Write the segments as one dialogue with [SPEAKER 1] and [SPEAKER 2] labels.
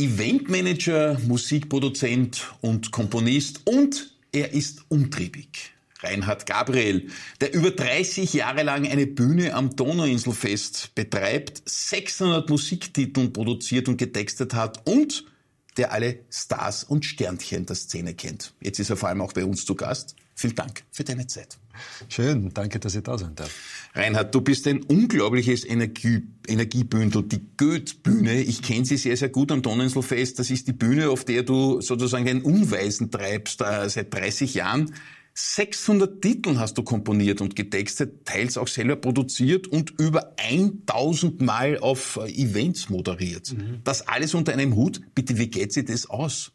[SPEAKER 1] Er Eventmanager, Musikproduzent und Komponist und er ist umtriebig. Reinhard Gabriel, der über 30 Jahre lang eine Bühne am Donauinselfest betreibt, 600 Musiktiteln produziert und getextet hat und der alle Stars und Sternchen der Szene kennt. Jetzt ist er vor allem auch bei uns zu Gast. Vielen Dank für deine Zeit.
[SPEAKER 2] Schön, danke, dass ich da sein darf.
[SPEAKER 1] Reinhard, du bist ein unglaubliches Energie, Energiebündel, die Goethe-Bühne. Ich kenne sie sehr, sehr gut am Donauinselfest. Das ist die Bühne, auf der du sozusagen den Unweisen treibst äh, seit 30 Jahren. 600 Titel hast du komponiert und getextet, teils auch selber produziert und über 1000 Mal auf äh, Events moderiert. Mhm. Das alles unter einem Hut. Bitte, wie geht sich das aus?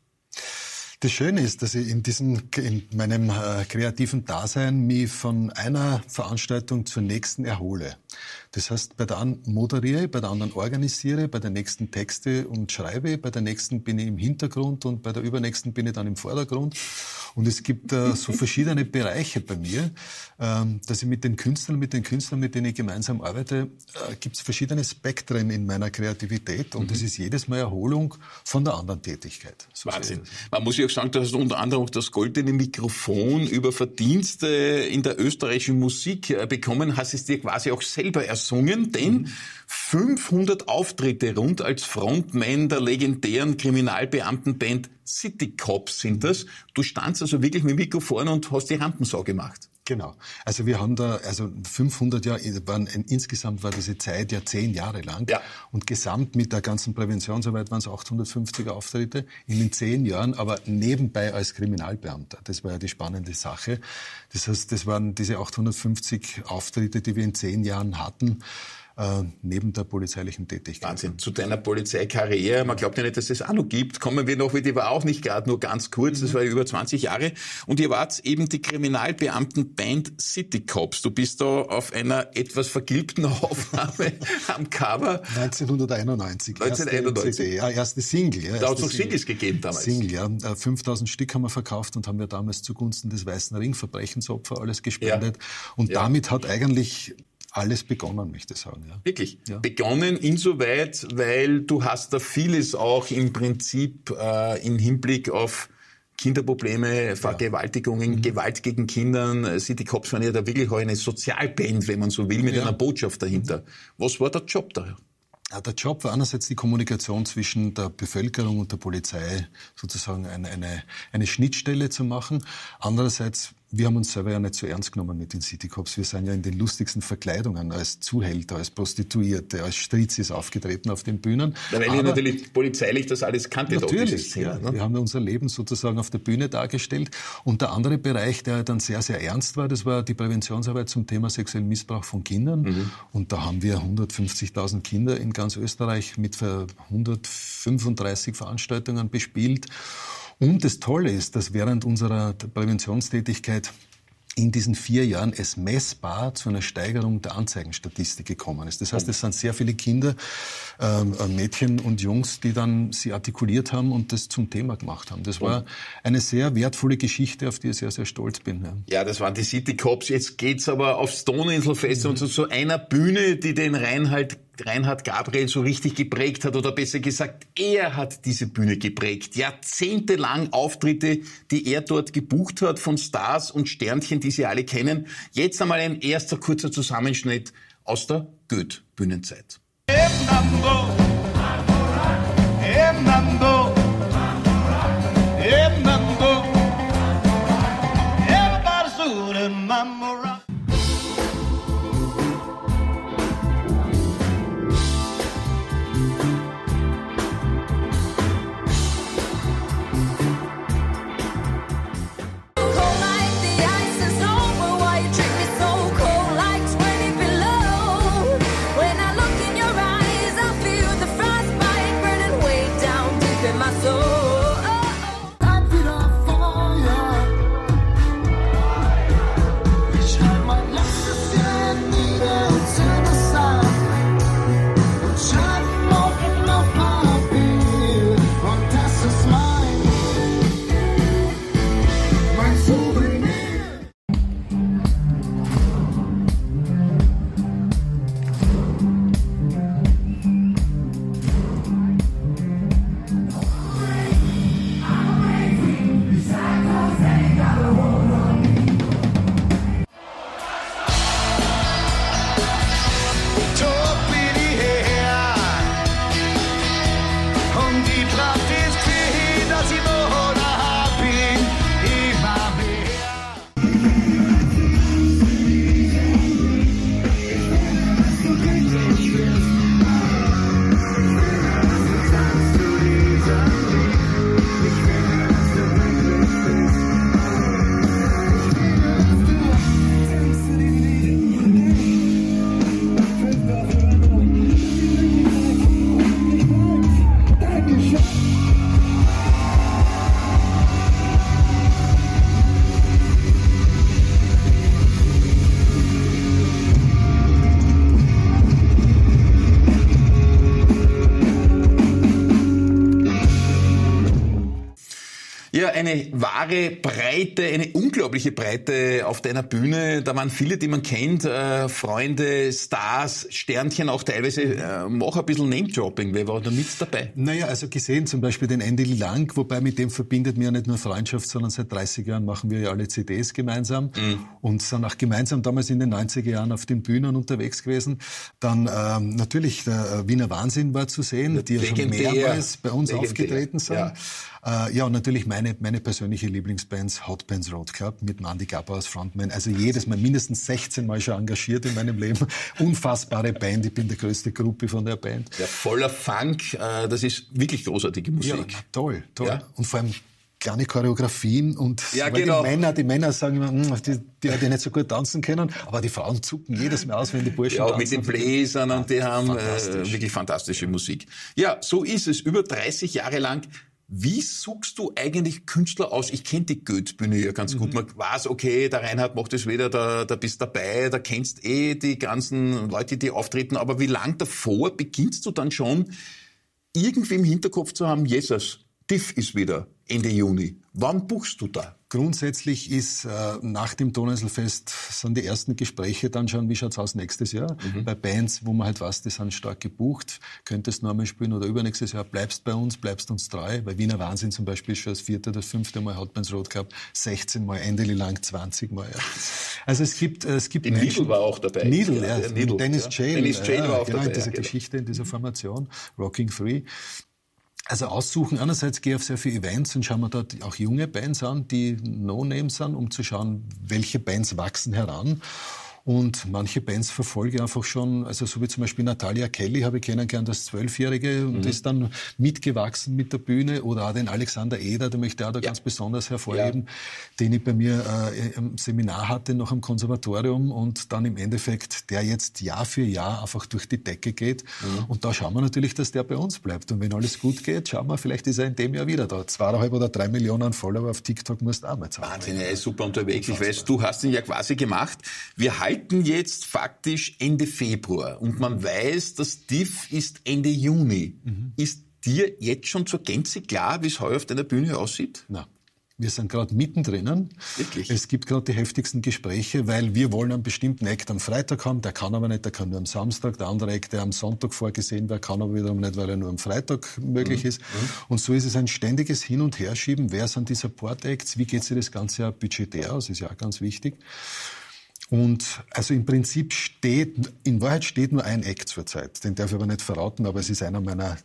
[SPEAKER 2] Das Schöne ist, dass ich in diesem, in meinem äh, kreativen Dasein mich von einer Veranstaltung zur nächsten erhole. Das heißt, bei der einen moderiere ich, bei der anderen organisiere, bei der nächsten Texte und schreibe, bei der nächsten bin ich im Hintergrund und bei der übernächsten bin ich dann im Vordergrund. Und es gibt äh, so verschiedene Bereiche bei mir, ähm, dass ich mit den Künstlern, mit den Künstlern, mit denen ich gemeinsam arbeite, äh, gibt es verschiedene Spektren in meiner Kreativität und es mhm. ist jedes Mal Erholung von der anderen Tätigkeit.
[SPEAKER 1] So Wahnsinn. Man muss ja auch sagen, du hast unter anderem auch das goldene Mikrofon über Verdienste in der österreichischen Musik äh, bekommen, hast es dir quasi auch selber ersungen, denn 500 Auftritte rund als Frontman der legendären Kriminalbeamtenband City Cops sind das. Du standst also wirklich mit dem Mikrofon und hast die Rampensau gemacht.
[SPEAKER 2] Genau. Also wir haben da, also 500 Jahre, waren, insgesamt war diese Zeit ja zehn Jahre lang. Ja. Und gesamt mit der ganzen Präventionsarbeit waren es 850 Auftritte in den zehn Jahren, aber nebenbei als Kriminalbeamter. Das war ja die spannende Sache. Das heißt, das waren diese 850 Auftritte, die wir in zehn Jahren hatten äh, neben der polizeilichen Tätigkeit.
[SPEAKER 1] Wahnsinn. Zu deiner Polizeikarriere, man glaubt ja nicht, dass es auch noch gibt, kommen wir noch, weil die war auch nicht gerade nur ganz kurz, das mhm. war ja über 20 Jahre. Und ihr wart eben die Kriminalbeamtenband City Cops. Du bist da auf einer etwas vergilbten Aufnahme am Cover.
[SPEAKER 2] 1991.
[SPEAKER 1] 1991.
[SPEAKER 2] Erste, ja, erste Single. Ja,
[SPEAKER 1] da hat es noch Singles gegeben damals.
[SPEAKER 2] Single, ja. 5000 äh, Stück haben wir verkauft und haben wir damals zugunsten des Weißen Ring Verbrechensopfer alles gespendet. Ja. Und ja. damit hat eigentlich alles begonnen, möchte ich sagen. Ja.
[SPEAKER 1] Wirklich? Ja. Begonnen insoweit, weil du hast da vieles auch im Prinzip äh, im Hinblick auf Kinderprobleme, Vergewaltigungen, ja. mhm. Gewalt gegen Kindern. City Cops waren ja da wirklich auch eine Sozialband, wenn man so will, mit ja. einer Botschaft dahinter. Was war der Job da?
[SPEAKER 2] Ja, der Job war einerseits die Kommunikation zwischen der Bevölkerung und der Polizei, sozusagen eine, eine, eine Schnittstelle zu machen. Andererseits wir haben uns selber ja nicht so ernst genommen mit den City Cops. Wir sind ja in den lustigsten Verkleidungen als Zuhälter, als Prostituierte, als Strizis aufgetreten auf den Bühnen.
[SPEAKER 1] Ja, weil ihr natürlich polizeilich das alles kannte.
[SPEAKER 2] Natürlich, Szene, ja. Ne? Wir haben unser Leben sozusagen auf der Bühne dargestellt. Und der andere Bereich, der dann sehr, sehr ernst war, das war die Präventionsarbeit zum Thema sexuellen Missbrauch von Kindern. Mhm. Und da haben wir 150.000 Kinder in ganz Österreich mit 135 Veranstaltungen bespielt. Und das Tolle ist, dass während unserer Präventionstätigkeit in diesen vier Jahren es messbar zu einer Steigerung der Anzeigenstatistik gekommen ist. Das heißt, es sind sehr viele Kinder, ähm, äh, Mädchen und Jungs, die dann sie artikuliert haben und das zum Thema gemacht haben. Das war eine sehr wertvolle Geschichte, auf die ich sehr, sehr stolz bin.
[SPEAKER 1] Ja, ja das waren die City Cops. Jetzt geht's aber aufs Stoninselfest mhm. und zu so einer Bühne, die den Reinhard Reinhard Gabriel so richtig geprägt hat oder besser gesagt, er hat diese Bühne geprägt. Jahrzehntelang Auftritte, die er dort gebucht hat von Stars und Sternchen, die Sie alle kennen. Jetzt einmal ein erster kurzer Zusammenschnitt aus der Goethe-Bühnenzeit. eine wahre Breite, eine unglaubliche Breite auf deiner Bühne. Da waren viele, die man kennt, äh, Freunde, Stars, Sternchen auch teilweise. Äh, mach ein bisschen Name-Dropping. Wer war da mit dabei?
[SPEAKER 2] Naja, also gesehen zum Beispiel den Andy Lang, wobei mit dem verbindet mir ja nicht nur Freundschaft, sondern seit 30 Jahren machen wir ja alle CDs gemeinsam mhm. und sind auch gemeinsam damals in den 90er Jahren auf den Bühnen unterwegs gewesen. Dann ähm, natürlich der äh, Wiener Wahnsinn war zu sehen, die ja schon mehrmals bei uns Legendär. aufgetreten sind. Ja. Äh, ja, und natürlich meine, meine persönliche Lieblingsbands, Hot Bands Road Club mit Mandy Gabba als Frontman. Also jedes Mal mindestens 16 Mal schon engagiert in meinem Leben. Unfassbare Band. Ich bin der größte Gruppe von der Band.
[SPEAKER 1] Ja, voller Funk. Äh, das ist wirklich großartige Musik. Ja,
[SPEAKER 2] toll, toll. Ja. Und vor allem kleine Choreografien und ja, genau. die Männer, die Männer sagen immer, hm, die, die, die nicht so gut tanzen können, aber die Frauen zucken jedes Mal aus, wenn die Burschen ja, tanzen.
[SPEAKER 1] mit den Bläsern und die haben äh, wirklich fantastische Musik. Ja, so ist es. Über 30 Jahre lang wie suchst du eigentlich Künstler aus? Ich kenne die Goethe-Bühne ja ganz mhm. gut. Man weiß, okay, der Reinhard macht es wieder, da, da bist dabei, da kennst eh die ganzen Leute, die auftreten. Aber wie lang davor beginnst du dann schon, irgendwie im Hinterkopf zu haben, Jesus, Diff ist wieder Ende Juni. Wann buchst du da?
[SPEAKER 2] Grundsätzlich ist äh, nach dem Donauinselfest sind die ersten Gespräche dann schon, wie schaut's aus nächstes Jahr? Mhm. Bei Bands, wo man halt weiß, die sind stark gebucht, könntest du nochmal spielen oder übernächstes Jahr bleibst bei uns, bleibst uns treu. Bei Wiener Wahnsinn zum Beispiel schon das vierte, das fünfte Mal Hotbands Road Cup, 16 Mal, Endeli lang 20 Mal. Ja. Also es gibt, äh, es gibt
[SPEAKER 1] Needle war auch dabei.
[SPEAKER 2] Needle, ja. ja
[SPEAKER 1] Needle,
[SPEAKER 2] Dennis
[SPEAKER 1] ja. Jail. Dennis Jail war auch
[SPEAKER 2] genau,
[SPEAKER 1] dabei.
[SPEAKER 2] in dieser
[SPEAKER 1] genau.
[SPEAKER 2] Geschichte, in dieser Formation, Rocking Free. Also aussuchen, einerseits gehe ich auf sehr viele Events und schaue mir dort auch junge Bands an, die No-Name sind, um zu schauen, welche Bands wachsen heran. Und manche Bands verfolge ich einfach schon, also so wie zum Beispiel Natalia Kelly habe ich kennengelernt als Zwölfjährige und mhm. ist dann mitgewachsen mit der Bühne. Oder auch den Alexander Eder, den möchte ich auch da ja. ganz besonders hervorheben, ja. den ich bei mir äh, im Seminar hatte, noch am Konservatorium und dann im Endeffekt, der jetzt Jahr für Jahr einfach durch die Decke geht. Mhm. Und da schauen wir natürlich, dass der bei uns bleibt. Und wenn alles gut geht, schauen wir, vielleicht ist er in dem Jahr wieder da. Zweieinhalb oder drei Millionen Follower auf TikTok musst du auch mal
[SPEAKER 1] zahlen. Wahnsinn, er ist super unterwegs. Ich weiß, du hast ihn ja quasi gemacht. Wir halten halten jetzt faktisch Ende Februar und man weiß, das DIF ist Ende Juni. Mhm. Ist dir jetzt schon zur Gänze klar, wie es heuer auf deiner Bühne aussieht?
[SPEAKER 2] Nein. Wir sind gerade mittendrin.
[SPEAKER 1] Wirklich?
[SPEAKER 2] Es gibt gerade die heftigsten Gespräche, weil wir wollen einen bestimmten Act am Freitag haben, der kann aber nicht, der kann nur am Samstag. Der andere Act, der am Sonntag vorgesehen wäre, kann aber wiederum nicht, weil er nur am Freitag möglich mhm. ist. Mhm. Und so ist es ein ständiges Hin- und Herschieben. Wer sind die Support-Acts? Wie geht sich das Ganze ja budgetär aus? Ist ja auch ganz wichtig. Und also im Prinzip steht, in Wahrheit steht nur ein Act zurzeit. Den darf ich aber nicht verraten, aber es ist einer meiner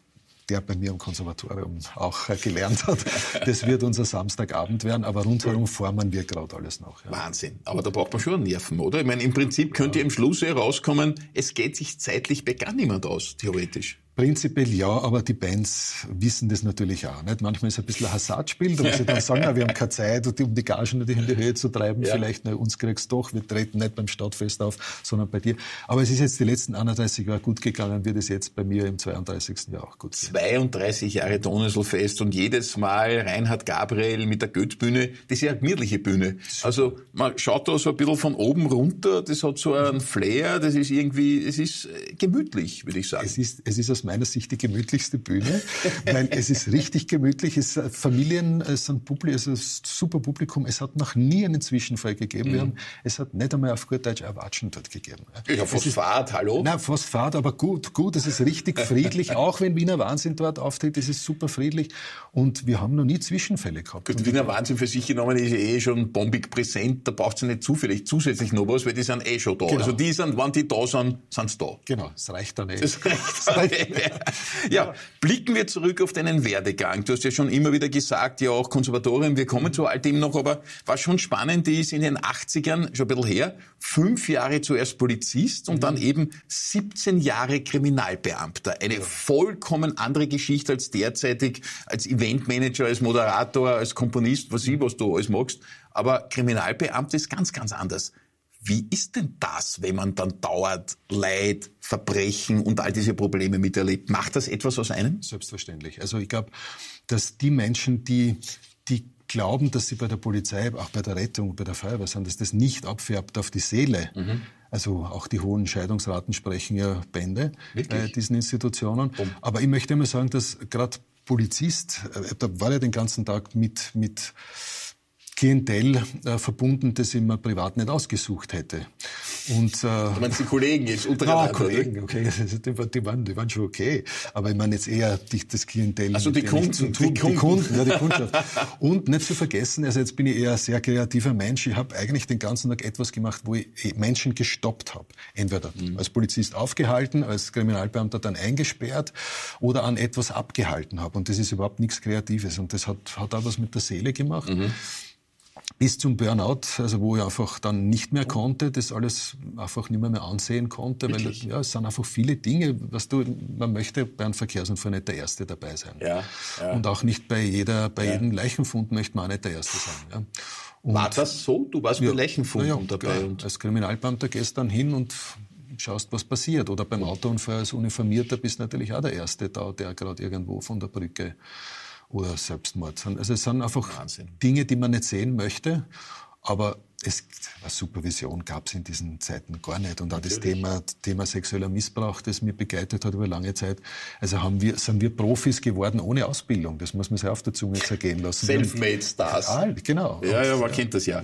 [SPEAKER 2] der bei mir im Konservatorium auch gelernt hat. Das wird unser Samstagabend werden, aber rundherum formen wir gerade alles noch.
[SPEAKER 1] Ja. Wahnsinn. Aber da braucht man schon Nerven, oder? Ich meine, im Prinzip könnte ja. im Schluss herauskommen, es geht sich zeitlich bei gar niemand aus, theoretisch.
[SPEAKER 2] Prinzipiell ja, aber die Bands wissen das natürlich auch. Nicht? Manchmal ist es ein bisschen ein Hasardspiel, da sie dann sagen, wir haben keine Zeit, um die Gagen natürlich in die Höhe zu treiben. Ja. Vielleicht, na, uns kriegst du doch, wir treten nicht beim Stadtfest auf, sondern bei dir. Aber es ist jetzt die letzten 31 Jahre gut gegangen, wird es jetzt bei mir im 32. Jahr auch gut
[SPEAKER 1] gehen. 32 Jahre Donauinselfest und jedes Mal Reinhard Gabriel mit der Goethbühne, das ist ja eine gemütliche Bühne. Also man schaut da so ein bisschen von oben runter, das hat so einen Flair, das ist irgendwie, es ist gemütlich, würde ich sagen.
[SPEAKER 2] Es ist, es ist aus meiner Sicht die gemütlichste Bühne, weil es ist richtig gemütlich. Es ist Familien, es sind Publikum, es ist super Publikum. Es hat noch nie einen Zwischenfall gegeben. Mhm. Wir haben, es hat nicht einmal auf gut Deutsch Erwatschen dort gegeben.
[SPEAKER 1] Ja, Phosphat, hallo?
[SPEAKER 2] Nein, Phosphat, aber gut, gut. Es ist richtig friedlich. Auch wenn Wiener Wahnsinn dort auftritt, es ist super friedlich. Und wir haben noch nie Zwischenfälle gehabt.
[SPEAKER 1] Gut, Wiener Wahnsinn für sich genommen ist eh schon bombig präsent. Da braucht es nicht zufällig zusätzlich noch was, weil die sind eh schon da. Genau. Also die sind, wenn die da sind, sind sie da.
[SPEAKER 2] Genau, das reicht dann eh.
[SPEAKER 1] Das reicht. Das reicht. ja, blicken wir zurück auf deinen Werdegang. Du hast ja schon immer wieder gesagt, ja auch Konservatorium, wir kommen zu all dem noch, aber was schon spannend ist, in den 80ern, schon ein bisschen her, fünf Jahre zuerst Polizist und mhm. dann eben 17 Jahre Kriminalbeamter. Eine ja. vollkommen andere Geschichte als derzeitig als Eventmanager, als Moderator, als Komponist, was ich, was du alles magst. Aber Kriminalbeamter ist ganz, ganz anders. Wie ist denn das, wenn man dann dauert Leid, Verbrechen und all diese Probleme miterlebt? Macht das etwas aus einem?
[SPEAKER 2] Selbstverständlich. Also ich glaube, dass die Menschen, die, die glauben, dass sie bei der Polizei, auch bei der Rettung, bei der Feuerwehr sind, dass das nicht abfärbt auf die Seele. Mhm. Also auch die hohen Scheidungsraten sprechen ja Bände bei diesen Institutionen. Um. Aber ich möchte immer sagen, dass gerade Polizist, äh, da war er den ganzen Tag mit, mit Klientel äh, verbunden, das ich mir privat nicht ausgesucht hätte.
[SPEAKER 1] Und, äh, du meinst die Kollegen jetzt untereinander?
[SPEAKER 2] Ja, Kollegen, okay, die, die, waren, die waren schon okay. Aber ich meine jetzt eher das Klientel.
[SPEAKER 1] Also die Kunden,
[SPEAKER 2] die, die Kunden, ja, die Kundschaft. Und nicht zu vergessen, also jetzt bin ich eher ein sehr kreativer Mensch. Ich habe eigentlich den ganzen Tag etwas gemacht, wo ich Menschen gestoppt habe. Entweder mhm. als Polizist aufgehalten, als Kriminalbeamter dann eingesperrt oder an etwas abgehalten habe. Und das ist überhaupt nichts Kreatives. Und das hat, hat auch was mit der Seele gemacht. Mhm bis zum Burnout, also wo ich einfach dann nicht mehr konnte, das alles einfach nicht mehr, mehr ansehen konnte, Wirklich? weil ja, es sind einfach viele Dinge, was du, man möchte bei einem Verkehrsunfall nicht der Erste dabei sein. Ja, ja. Und auch nicht bei jeder, bei ja. jedem Leichenfund möchte man auch nicht der Erste sein. Ja.
[SPEAKER 1] War das so? Du warst ja, bei Leichenfunden ja, dabei?
[SPEAKER 2] Und als Kriminalbeamter gehst dann hin und schaust, was passiert. Oder beim Autounfall als Uniformierter bist du natürlich auch der Erste da, der gerade irgendwo von der Brücke oder Selbstmord sind. Also es sind einfach Wahnsinn. Dinge, die man nicht sehen möchte, aber es, Supervision gab es in diesen Zeiten gar nicht. Und auch Natürlich. das Thema, Thema sexueller Missbrauch, das mir begleitet hat über lange Zeit. Also haben wir, sind wir Profis geworden ohne Ausbildung. Das muss man sich auf der Zunge zergehen lassen.
[SPEAKER 1] Selfmade Stars.
[SPEAKER 2] Ja, genau.
[SPEAKER 1] Ja, ja, man kennt das ja.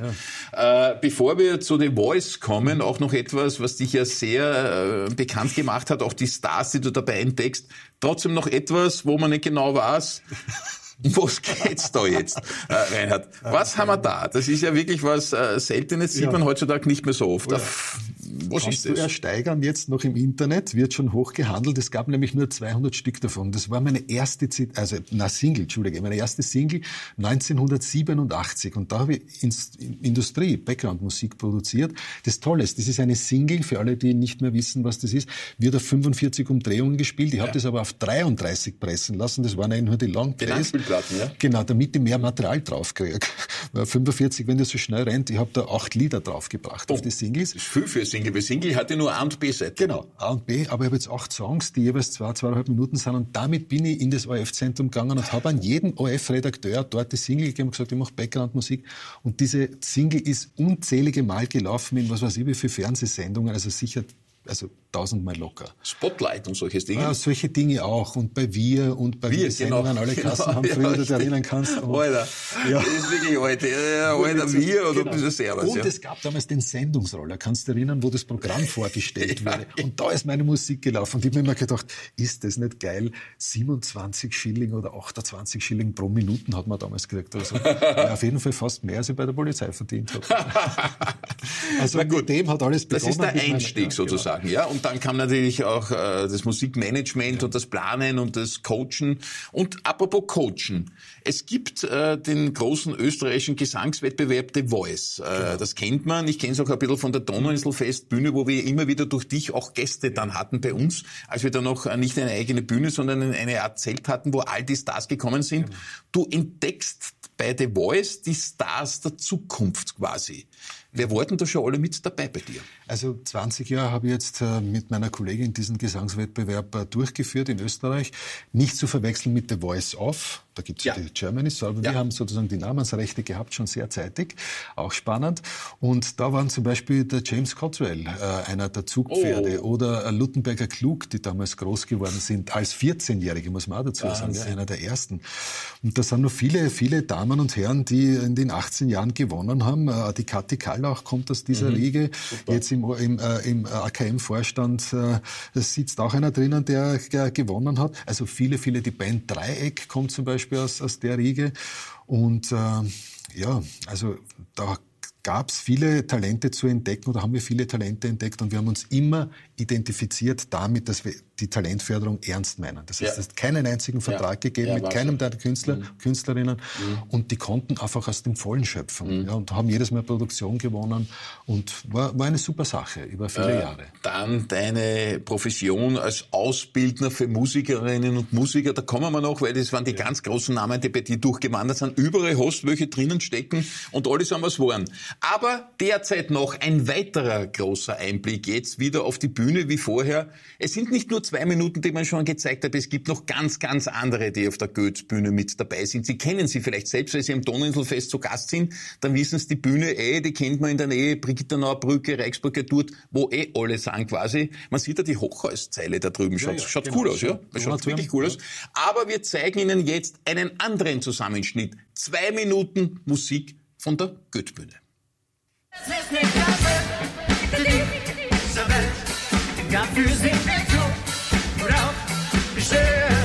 [SPEAKER 1] ja. Äh, bevor wir zu The Voice kommen, auch noch etwas, was dich ja sehr äh, bekannt gemacht hat, auch die Stars, die du dabei entdeckst. Trotzdem noch etwas, wo man nicht genau weiß, was geht's da jetzt, äh, Reinhard? Was haben wir da? Das ist ja wirklich was äh, Seltenes, sieht ja. man heutzutage nicht mehr so oft. Ja.
[SPEAKER 2] Was Kannst ist das? du ersteigern jetzt noch im Internet, wird schon hoch gehandelt. Es gab nämlich nur 200 Stück davon. Das war meine erste, also na Single, Entschuldige, meine erste Single 1987. Und da habe ich Industrie, Background-Musik produziert. Das Tolle ist, das ist eine Single, für alle, die nicht mehr wissen, was das ist, wird auf 45 Umdrehungen gespielt. Ich ja. habe das aber auf 33 pressen lassen. Das waren eigentlich nur die Longplays. ja? Genau, damit ich mehr Material draufkriege. 45, wenn das so schnell rennt, ich habe da acht Lieder draufgebracht oh, auf die Singles.
[SPEAKER 1] Das ist viel für Single. Single. Single hatte nur A und B-Seite.
[SPEAKER 2] Genau, A und B, aber ich habe jetzt acht Songs, die jeweils zwei, zweieinhalb Minuten sind und damit bin ich in das ORF-Zentrum gegangen und habe an jeden ORF-Redakteur dort die Single gegeben und gesagt, ich mache Background-Musik und diese Single ist unzählige Mal gelaufen in was weiß ich wie viele Fernsehsendungen, also sicher also tausendmal locker.
[SPEAKER 1] Spotlight und solche Dinge?
[SPEAKER 2] Ja, solche Dinge auch. Und bei Wir und bei Wir, Sendungen, genau. alle Kassen genau, haben früher, ja, du dich erinnern kannst.
[SPEAKER 1] Und, Alter, ja. das ist wirklich. Ja, Alter, Wir oder genau. ein bisschen Servus.
[SPEAKER 2] Und ja. es gab damals den Sendungsroller, kannst du erinnern, wo das Programm vorgestellt ja. wurde. Und da ist meine Musik gelaufen. Und ich habe mir immer gedacht, ist das nicht geil? 27 Schilling oder 28 Schilling pro Minuten hat man damals gekriegt. Also, auf jeden Fall fast mehr, als ich bei der Polizei verdient habe.
[SPEAKER 1] also mit dem hat alles begonnen. Das ist der Einstieg sozusagen sagen. Ja, und dann kam natürlich auch äh, das Musikmanagement ja. und das Planen und das Coachen. Und apropos Coachen, es gibt äh, den großen österreichischen Gesangswettbewerb The Voice. Äh, genau. Das kennt man. Ich kenne es auch ein bisschen von der Donauinselfestbühne, wo wir immer wieder durch dich auch Gäste dann hatten bei uns, als wir da noch äh, nicht eine eigene Bühne, sondern eine Art Zelt hatten, wo all die Stars gekommen sind. Genau. Du entdeckst bei The Voice die Stars der Zukunft quasi. Wer war denn da schon alle mit dabei bei dir?
[SPEAKER 2] Also 20 Jahre habe ich jetzt äh, mit meiner Kollegin diesen Gesangswettbewerb äh, durchgeführt in Österreich. Nicht zu verwechseln mit The Voice Off. Da gibt es ja. die Germany, aber ja. wir haben sozusagen die Namensrechte gehabt, schon sehr zeitig. Auch spannend. Und da waren zum Beispiel der James Cottrell, äh, einer der Zugpferde, oh. oder Luttenberger Klug, die damals groß geworden sind, als 14-Jährige, muss man auch dazu Wahnsinn. sagen, einer der ersten. Und da sind noch viele, viele Damen und Herren, die in den 18 Jahren gewonnen haben. Die Kathi Kallach kommt aus dieser mhm. Riege. Super. Jetzt im, im, äh, im AKM-Vorstand äh, sitzt auch einer drinnen, der, der gewonnen hat. Also viele, viele, die Band Dreieck kommt zum Beispiel aus, aus der Riege. Und äh, ja, also da gab es viele Talente zu entdecken oder haben wir viele Talente entdeckt und wir haben uns immer identifiziert damit, dass wir die Talentförderung ernst meinen. Das heißt, ja. es hat keinen einzigen Vertrag ja. gegeben ja, mit keinem der Künstler, mhm. Künstlerinnen mhm. und die konnten einfach aus dem Vollen schöpfen mhm. und haben jedes Mal Produktion gewonnen und war, war eine super Sache über viele äh, Jahre.
[SPEAKER 1] Dann deine Profession als Ausbildner für Musikerinnen und Musiker, da kommen wir noch, weil das waren die ganz großen Namen, die bei dir durchgewandert sind. Überall hast welche drinnen stecken und alle sind was waren. Aber derzeit noch ein weiterer großer Einblick jetzt wieder auf die Bühne wie vorher. Es sind nicht nur zwei Minuten, die man schon gezeigt hat. Es gibt noch ganz, ganz andere, die auf der Goethe-Bühne mit dabei sind. Sie kennen sie vielleicht selbst, weil Sie am Donauinselfest zu Gast sind. Dann wissen Sie, die Bühne, eh, die kennt man in der Nähe, Brigittenauer Brücke, Reichsburger dort, wo eh alle sagen quasi. Man sieht da die Hochhauszeile da drüben. Schaut, ja, ja, schaut genau. cool aus, ja? Das schaut wirklich cool aus. Aber wir zeigen Ihnen jetzt einen anderen Zusammenschnitt. Zwei Minuten Musik von der Goethe-Bühne. Dafür sind wir tot und auch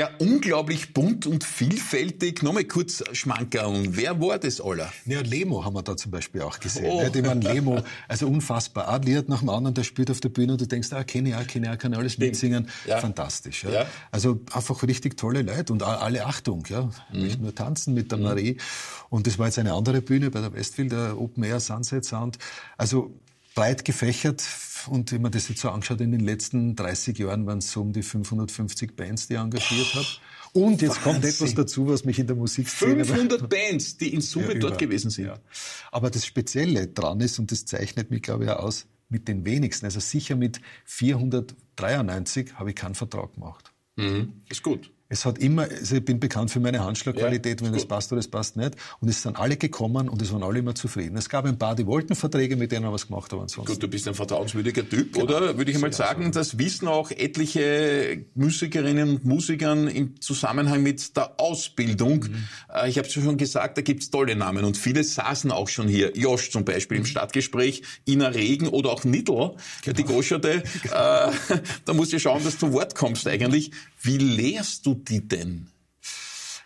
[SPEAKER 1] Ja, unglaublich bunt und vielfältig. Nochmal kurz Schmankerl. Wer war das aller?
[SPEAKER 2] Ja, Lemo haben wir da zum Beispiel auch gesehen. Oh. Ich meine, Lemo, also unfassbar. Ein Lied nach dem anderen, der spielt auf der Bühne und du denkst, ah, kenne ich auch, kenne ich auch, kann alles Stimmt. mitsingen. Ja. Fantastisch. Ja. ja. Also einfach richtig tolle Leute und alle Achtung. Ja. Mhm. Nicht nur tanzen mit der mhm. Marie. Und das war jetzt eine andere Bühne bei der Westfield, der Open Air Sunset Sound. Also breit gefächert, und wenn man das jetzt so anschaut, in den letzten 30 Jahren waren es so um die 550 Bands, die ich engagiert habe. Und jetzt Wahnsinn. kommt etwas dazu, was mich in der Musikszene...
[SPEAKER 1] 500 Bands, die in Summe ja, dort gewesen sind. Ja.
[SPEAKER 2] Aber das Spezielle dran ist, und das zeichnet mich, glaube ich, auch aus, mit den wenigsten, also sicher mit 493 habe ich keinen Vertrag gemacht.
[SPEAKER 1] Mhm. Ist gut.
[SPEAKER 2] Es hat immer, also ich bin bekannt für meine Handschlagqualität, ja, wenn das passt oder das passt nicht. Und es sind alle gekommen und es waren alle immer zufrieden. Es gab ein paar, die wollten Verträge, mit denen haben wir es gemacht, aber ansonsten.
[SPEAKER 1] Gut, du bist ein vertrauenswürdiger Typ, genau. oder? Würde ich einmal sagen, so. das wissen auch etliche Musikerinnen und Musikern im Zusammenhang mit der Ausbildung. Mhm. Äh, ich habe es schon gesagt, da gibt's tolle Namen und viele saßen auch schon hier. Josh zum Beispiel mhm. im Stadtgespräch, Ina Regen oder auch Niddle, genau. die Goscherte. Genau. Äh, da musst du schauen, dass du zu Wort kommst eigentlich. Wie lehrst du die denn?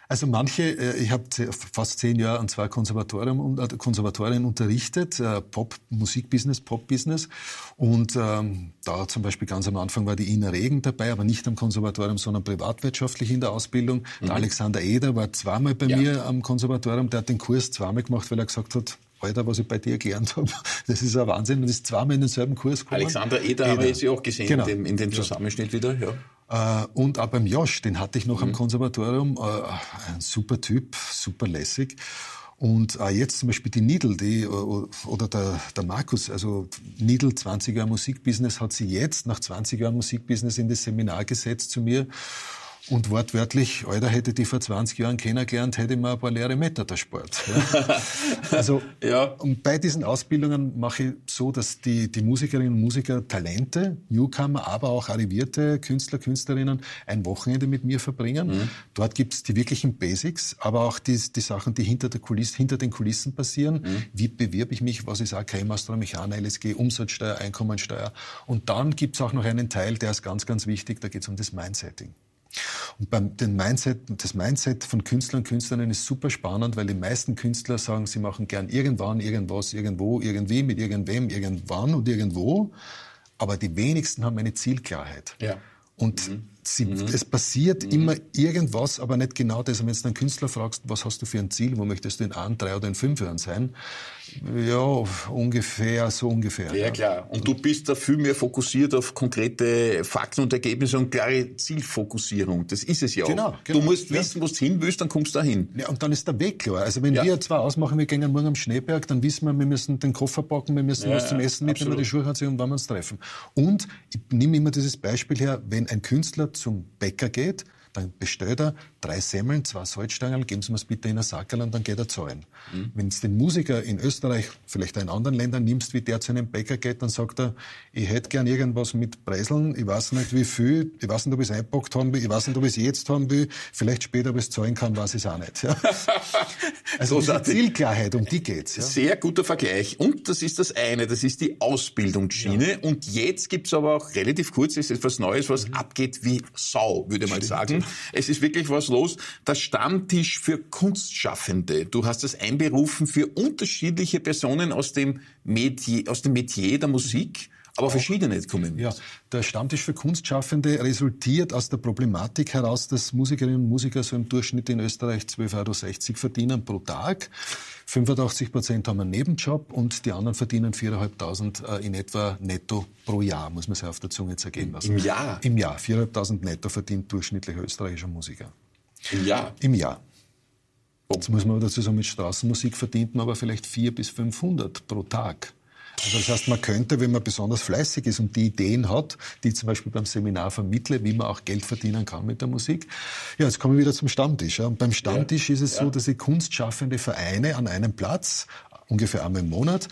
[SPEAKER 2] Also manche, äh, ich habe fast zehn Jahre an zwei Konservatorien, äh, Konservatorien unterrichtet, äh, Pop, Musikbusiness, Popbusiness. Und ähm, da zum Beispiel ganz am Anfang war die Ina Regen dabei, aber nicht am Konservatorium, sondern privatwirtschaftlich in der Ausbildung. Mhm. Der Alexander Eder war zweimal bei ja. mir am Konservatorium, der hat den Kurs zweimal gemacht, weil er gesagt hat, Alter, was ich bei dir gelernt habe, das ist ein Wahnsinn. Und ist zweimal in denselben Kurs
[SPEAKER 1] gekommen. Alexander Eder, Eder. habe ich jetzt auch gesehen genau. in, dem, in dem Zusammenschnitt wieder. Ja.
[SPEAKER 2] Äh, und auch beim Josh, den hatte ich noch mhm. am Konservatorium. Äh, ein super Typ, super lässig. Und äh, jetzt zum Beispiel die Nidl, die, oder der, der Markus, also Nidl, 20 Jahre Musikbusiness, hat sie jetzt nach 20 Jahren Musikbusiness in das Seminar gesetzt zu mir und wortwörtlich, Alter, hätte die vor 20 Jahren kennengelernt, hätte ich mir ein paar leere Meter der Sport. Ja. also, ja. und bei diesen Ausbildungen mache ich so, dass die, die Musikerinnen und Musiker Talente, Newcomer, aber auch arrivierte Künstler, Künstlerinnen ein Wochenende mit mir verbringen. Mhm. Dort gibt's die wirklichen Basics, aber auch die, die Sachen, die hinter, der Kulisse, hinter den Kulissen passieren. Mhm. Wie bewerbe ich mich, was ist AK, Mechaner, LSG, Umsatzsteuer, Einkommensteuer. Und dann gibt's auch noch einen Teil, der ist ganz, ganz wichtig, da geht's um das Mindsetting. Und beim den Mindset, das Mindset von Künstlern und Künstlerinnen ist super spannend, weil die meisten Künstler sagen, sie machen gern irgendwann, irgendwas, irgendwo, irgendwie, mit irgendwem, irgendwann und irgendwo. Aber die wenigsten haben eine Zielklarheit.
[SPEAKER 1] Ja.
[SPEAKER 2] Und mhm. Sie, mhm. es passiert mhm. immer irgendwas, aber nicht genau das. Und wenn du einen Künstler fragst, was hast du für ein Ziel, wo möchtest du in ein, drei oder in fünf Jahren sein? Ja, ungefähr, so ungefähr.
[SPEAKER 1] Ja, ja, klar. Und du bist da viel mehr fokussiert auf konkrete Fakten und Ergebnisse und klare Zielfokussierung. Das ist es ja
[SPEAKER 2] genau,
[SPEAKER 1] auch.
[SPEAKER 2] Genau.
[SPEAKER 1] Du musst wissen, wo du hin willst, dann kommst du dahin.
[SPEAKER 2] Ja, und dann ist der Weg klar. Also wenn ja. wir zwar ausmachen, wir gehen morgen am Schneeberg, dann wissen wir, wir müssen den Koffer packen, wir müssen ja, was zum Essen mitnehmen, die Schuhe anziehen und wann wir uns treffen. Und ich nehme immer dieses Beispiel her, wenn ein Künstler zum Bäcker geht, dann bestellt er drei Semmeln, zwei Salzstangen, geben Sie mir es bitte in ein Sackerl und dann geht er zahlen. Mhm. Wenn du den Musiker in Österreich, vielleicht auch in anderen Ländern nimmst, wie der zu einem Bäcker geht, dann sagt er, ich hätte gern irgendwas mit Preiseln, ich weiß nicht wie viel, ich weiß nicht, ob ich es einpackt haben will, ich weiß nicht, ob ich es jetzt haben will, vielleicht später, ob ich es zahlen kann, weiß ich es auch nicht. Ja. Also diese Zielklarheit, um die geht's. Ja.
[SPEAKER 1] Sehr guter Vergleich. Und das ist das eine, das ist die Ausbildungsschiene. Ja. Und jetzt gibt's aber auch relativ kurz, ist etwas Neues, was mhm. abgeht wie Sau, würde man sagen. Es ist wirklich was los. Der Stammtisch für Kunstschaffende. Du hast es einberufen für unterschiedliche Personen aus dem Metier, aus dem Metier der Musik. Aber verschiedene kommen
[SPEAKER 2] Ja, der Stammtisch für Kunstschaffende resultiert aus der Problematik heraus, dass Musikerinnen und Musiker so im Durchschnitt in Österreich 12,60 Euro verdienen pro Tag. 85 Prozent haben einen Nebenjob und die anderen verdienen 4.500 äh, in etwa netto pro Jahr, muss man sich auf der Zunge zergehen lassen.
[SPEAKER 1] Im Jahr?
[SPEAKER 2] Im Jahr. 4.500 netto verdient durchschnittlicher österreichischer Musiker.
[SPEAKER 1] Im Jahr?
[SPEAKER 2] Im Jahr. Jetzt muss man dazu sagen, mit Straßenmusik verdient man aber vielleicht 400 bis 500 pro Tag. Also das heißt, man könnte, wenn man besonders fleißig ist und die Ideen hat, die ich zum Beispiel beim Seminar vermittle, wie man auch Geld verdienen kann mit der Musik. Ja, jetzt kommen wir wieder zum Stammtisch. Ja. Und beim Stammtisch ja. ist es ja. so, dass ich kunstschaffende Vereine an einem Platz, ungefähr einmal im Monat,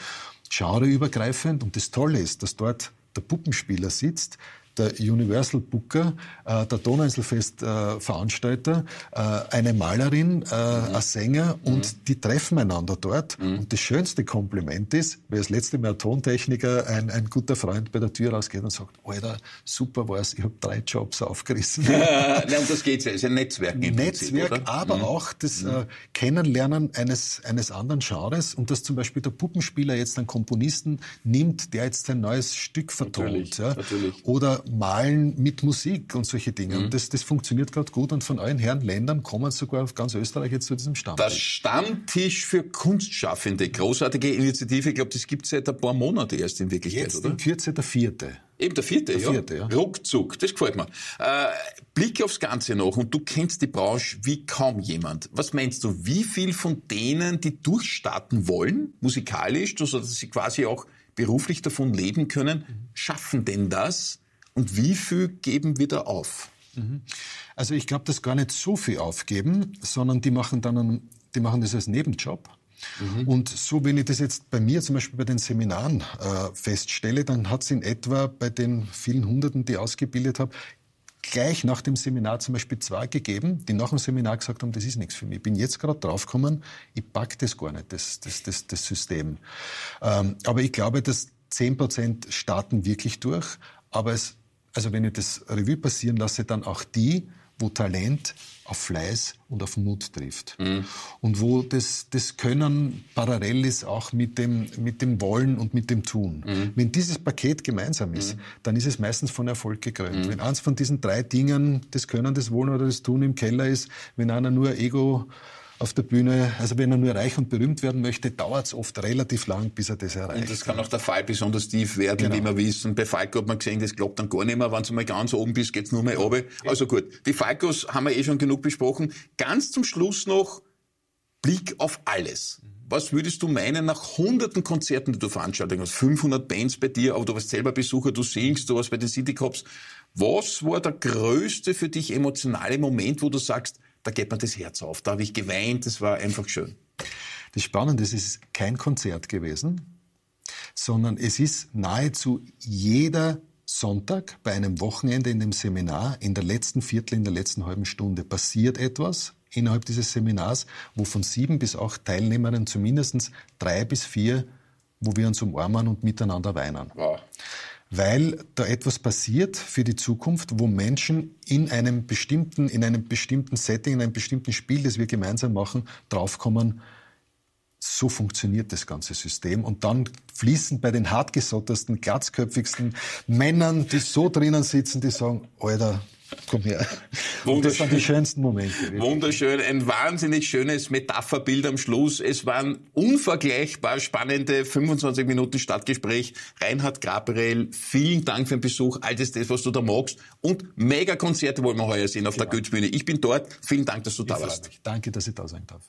[SPEAKER 2] genreübergreifend. Und das Tolle ist, dass dort der Puppenspieler sitzt, der Universal Booker, äh, der Donauinselfest-Veranstalter, äh, eine Malerin, äh, mhm. ein Sänger und mhm. die treffen einander dort. Mhm. Und das schönste Kompliment ist, wie das letzte Mal ein Tontechniker, ein, ein guter Freund bei der Tür rausgeht und sagt, Alter, super war's, ich habe drei Jobs aufgerissen.
[SPEAKER 1] Nein, um das geht's ja, ist ein Netzwerk.
[SPEAKER 2] Netzwerk, Prinzip, aber mhm. auch das äh, Kennenlernen eines, eines anderen Genres und dass zum Beispiel der Puppenspieler jetzt einen Komponisten nimmt, der jetzt sein neues Stück vertont. Natürlich, ja? natürlich. Oder Malen mit Musik und solche Dinge. Mhm. Und das, das funktioniert gerade gut. Und von allen Herren Ländern kommen sogar auf ganz Österreich jetzt zu diesem Stammtisch.
[SPEAKER 1] Der Stammtisch für Kunstschaffende, großartige Initiative. Ich glaube, das gibt es seit ein paar Monaten erst in Wirklichkeit,
[SPEAKER 2] jetzt
[SPEAKER 1] oder?
[SPEAKER 2] in Kürze der vierte.
[SPEAKER 1] Eben der vierte, der ja. vierte ja. Ruckzuck, das gefällt mir. Äh, Blick aufs Ganze noch und du kennst die Branche wie kaum jemand. Was meinst du, wie viel von denen, die durchstarten wollen, musikalisch, so dass sie quasi auch beruflich davon leben können, schaffen denn das? Und wie viel geben wir da auf?
[SPEAKER 2] Mhm. Also ich glaube, dass gar nicht so viel aufgeben, sondern die machen dann, einen, die machen das als Nebenjob. Mhm. Und so, wenn ich das jetzt bei mir zum Beispiel bei den Seminaren äh, feststelle, dann hat es in etwa bei den vielen Hunderten, die ich ausgebildet habe, gleich nach dem Seminar zum Beispiel zwei gegeben, die nach dem Seminar gesagt haben, das ist nichts für mich. Ich bin jetzt gerade draufgekommen, ich pack das gar nicht, das, das, das, das System. Ähm, aber ich glaube, dass 10 Prozent starten wirklich durch, aber es also wenn ich das Revue passieren lasse, dann auch die, wo Talent auf Fleiß und auf Mut trifft. Mhm. Und wo das, das Können parallel ist auch mit dem, mit dem Wollen und mit dem Tun. Mhm. Wenn dieses Paket gemeinsam ist, mhm. dann ist es meistens von Erfolg gekrönt. Mhm. Wenn eins von diesen drei Dingen, das Können, das Wollen oder das Tun im Keller ist, wenn einer nur Ego auf der Bühne, also wenn er nur reich und berühmt werden möchte, dauert es oft relativ lang, bis er das erreicht.
[SPEAKER 1] Und das kann auch der Fall besonders tief werden, genau. wie wir wissen. Bei Falco hat man gesehen, das klappt dann gar nicht mehr. Wenn du mal ganz oben bist, geht's nur mehr runter. Also gut, die Falcos haben wir eh schon genug besprochen. Ganz zum Schluss noch Blick auf alles. Was würdest du meinen nach hunderten Konzerten, die du veranstaltet hast? 500 Bands bei dir, aber du warst selber Besucher, du singst, du warst bei den City Cops. Was war der größte für dich emotionale Moment, wo du sagst, da geht mir das Herz auf. Da habe ich geweint, das war einfach schön.
[SPEAKER 2] Das Spannende ist, es ist kein Konzert gewesen, sondern es ist nahezu jeder Sonntag bei einem Wochenende in dem Seminar, in der letzten Viertel, in der letzten halben Stunde passiert etwas innerhalb dieses Seminars, wo von sieben bis acht Teilnehmerinnen zumindest drei bis vier, wo wir uns umarmen und miteinander weinen. Wow. Weil da etwas passiert für die Zukunft, wo Menschen in einem bestimmten, in einem bestimmten Setting, in einem bestimmten Spiel, das wir gemeinsam machen, draufkommen, so funktioniert das ganze System. Und dann fließen bei den hartgesottersten, glatzköpfigsten Männern, die so drinnen sitzen, die sagen, Alter, komm her. Das waren die schönsten Momente.
[SPEAKER 1] Wirklich. Wunderschön, ein wahnsinnig schönes Metapherbild am Schluss. Es waren unvergleichbar spannende 25 Minuten Stadtgespräch. Reinhard Gabriel, vielen Dank für den Besuch, all das, was du da magst. Und Mega-Konzerte wollen wir heuer sehen auf ja. der Goethebühne. Ich bin dort. Vielen Dank, dass du ich da warst.
[SPEAKER 2] Mich. Danke, dass ich da sein darf.